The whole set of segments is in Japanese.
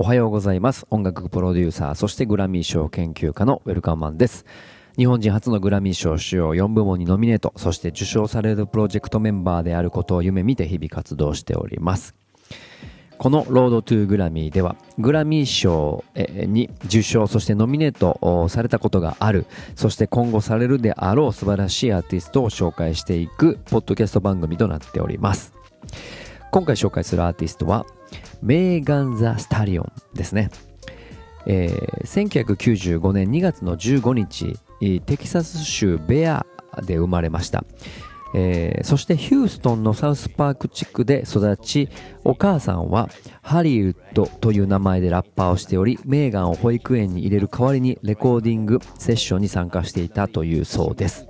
おはようございます。音楽プロデューサー、そしてグラミー賞研究家のウェルカムマンです。日本人初のグラミー賞主要4部門にノミネート、そして受賞されるプロジェクトメンバーであることを夢見て日々活動しております。このロードトゥーグラミーではグラミー賞に受賞そしてノミネートされたことがあるそして今後されるであろう素晴らしいアーティストを紹介していくポッドキャスト番組となっております今回紹介するアーティストはメーガン・ザ・スタリオンですね、えー、1995年2月の15日テキサス州ベアで生まれました。えー、そしてヒューストンのサウスパーク地区で育ちお母さんはハリウッドという名前でラッパーをしておりメーガンを保育園に入れる代わりにレコーディングセッションに参加していたというそうです。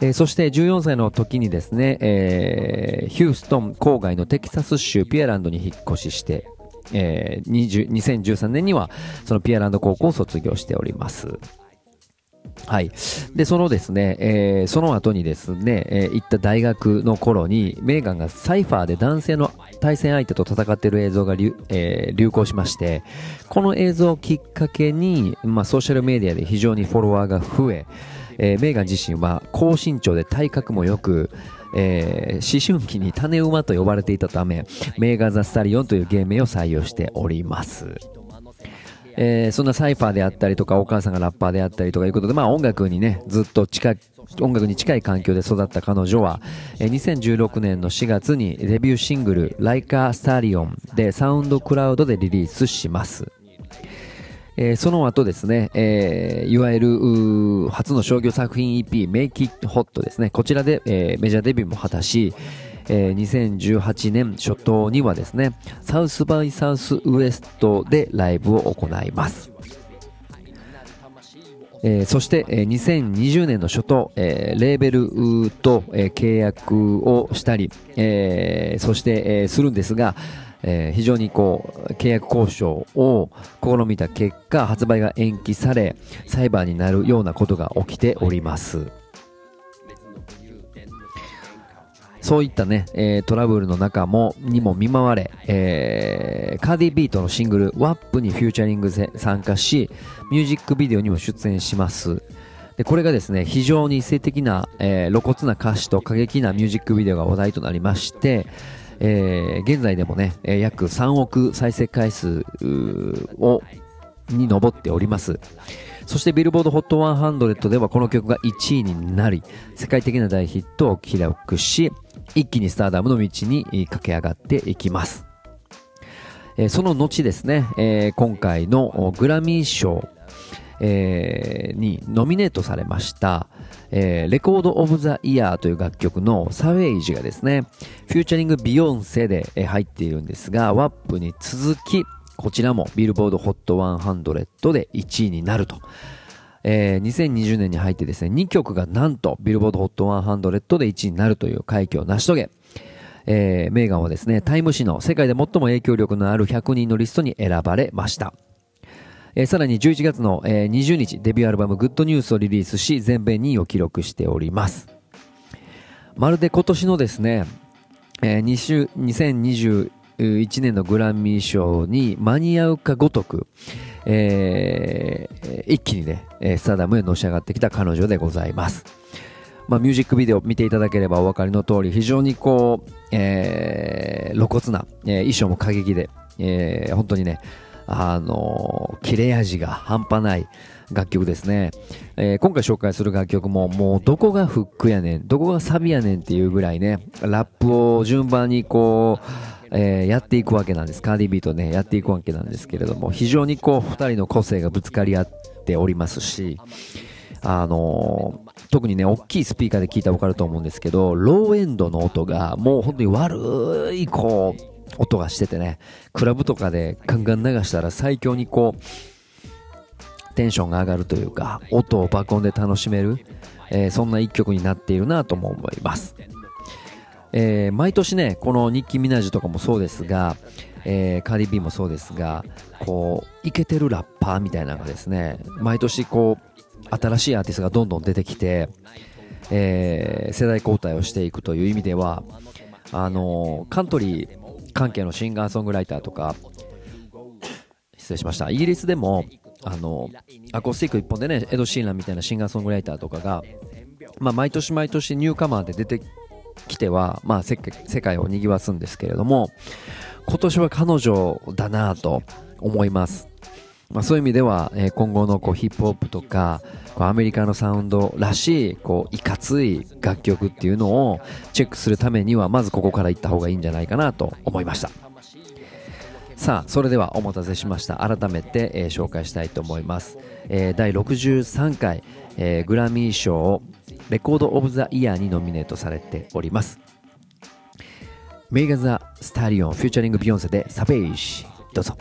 えー、そして14歳の時にですね、えー、ヒューストン郊外のテキサス州ピアランドに引っ越しして、えー、2013年にはそのピアランド高校を卒業しております。はい。で、そのですね、えー、その後にですね、えー、行った大学の頃に、メーガンがサイファーで男性の対戦相手と戦っている映像が流,、えー、流行しまして、この映像をきっかけに、まあ、ソーシャルメディアで非常にフォロワーが増え、えー、メーガン自身は高身長で体格も良く、えー、思春期に種馬と呼ばれていたため、メーガン・ザ・スタリオンという芸名を採用しております。えー、そんなサイファーであったりとか、お母さんがラッパーであったりとかいうことで、まあ音楽にね、ずっと近い、音楽に近い環境で育った彼女は、えー、2016年の4月にデビューシングル、Like a Stallion でサウンドクラウドでリリースします。えー、その後ですね、えー、いわゆる初の商業作品 EP Make It Hot ですね、こちらで、えー、メジャーデビューも果たし、えー、2018年初頭にはですね、サウスバイサウスウエストでライブを行います。えー、そして、えー、2020年の初頭、えー、レーベルと、えー、契約をしたり、えー、そして、えー、するんですが、えー、非常にこう契約交渉を試みた結果発売が延期され裁判になるようなことが起きております。そういったね、えー、トラブルの中も、にも見舞われ、えー、カーディビートのシングル、WAP にフューチャリングで参加し、ミュージックビデオにも出演します。で、これがですね、非常に性的な、えー、露骨な歌詞と過激なミュージックビデオが話題となりまして、えー、現在でもね、え約3億再生回数を、に上っております。そしてビルボード HOT100 ではこの曲が1位になり、世界的な大ヒットを記録し、一気にスターダムの道に駆け上がっていきます。えー、その後ですね、えー、今回のグラミー賞、えー、にノミネートされました、えー、レコード・オブ・ザ・イヤーという楽曲のサウェイジがですね、featuring ビヨンセで入っているんですが、 WAP に続き、こちらもビルボード HOT100 で1位になると。えー、2020年に入ってですね、2曲がなんとビルボード HOT100 で1位になるという快挙を成し遂げ、えー、メーガンはですね、タイム誌の世界で最も影響力のある100人のリストに選ばれました。えー、さらに11月の、えー、20日、デビューアルバム Good News をリリースし、全米2位を記録しております。まるで今年のですね、えー、2021年のグラミー賞に間に合うかごとく、えー、一気にね、スターダムへのし上がってきた彼女でございます。まあ、ミュージックビデオ見ていただければお分かりの通り、非常にこう、えー、露骨な、えー、衣装も過激で、えー、本当にね、あの、切れ味が半端ない楽曲ですね。えー、今回紹介する楽曲も、もうどこがフックやねん、どこがサビやねんっていうぐらいね、ラップを順番にこう、えー、やっていくわけなんです。カーディビーとね、やっていくわけなんですけれども、非常にこう、二人の個性がぶつかり合っておりますし、あのー、特にね、大きいスピーカーで聞いたらわかると思うんですけど、ローエンドの音が、もう本当に悪い、こう、音がしててね、クラブとかでガンガン流したら最強にこう、テンションが上がるというか、音を爆音で楽しめる、えー、そんな一曲になっているなとも思います。えー、毎年ね、このニッキー・ミナージュとかもそうですが、えー、カーディビーもそうですが、こう、イケてるラッパーみたいなのがですね、毎年こう、新しいアーティストがどんどん出てきて、え、世代交代をしていくという意味では、あのカントリー関係のシンガーソングライターとか、失礼しました。イギリスでもあのアコースティック一本でねエド・シーランみたいなシンガーソングライターとかが、まあ、毎年毎年ニューカマーで出てきては、まあ、世界を賑わすんですけれども今年は彼女だなと思います。まあ、そういう意味では、えー、今後のこうヒップホップとかこうアメリカのサウンドらしいこういかつい楽曲っていうのをチェックするためにはまずここから行った方がいいんじゃないかなと思いました。さあそれではお待たせしました。改めて、えー、紹介したいと思います、えー、第63回、えー、グラミー賞レコード・オブ・ザ・イヤーにノミネートされております。 Megan Thee Stallion featuring ビヨンセで Savage どうぞ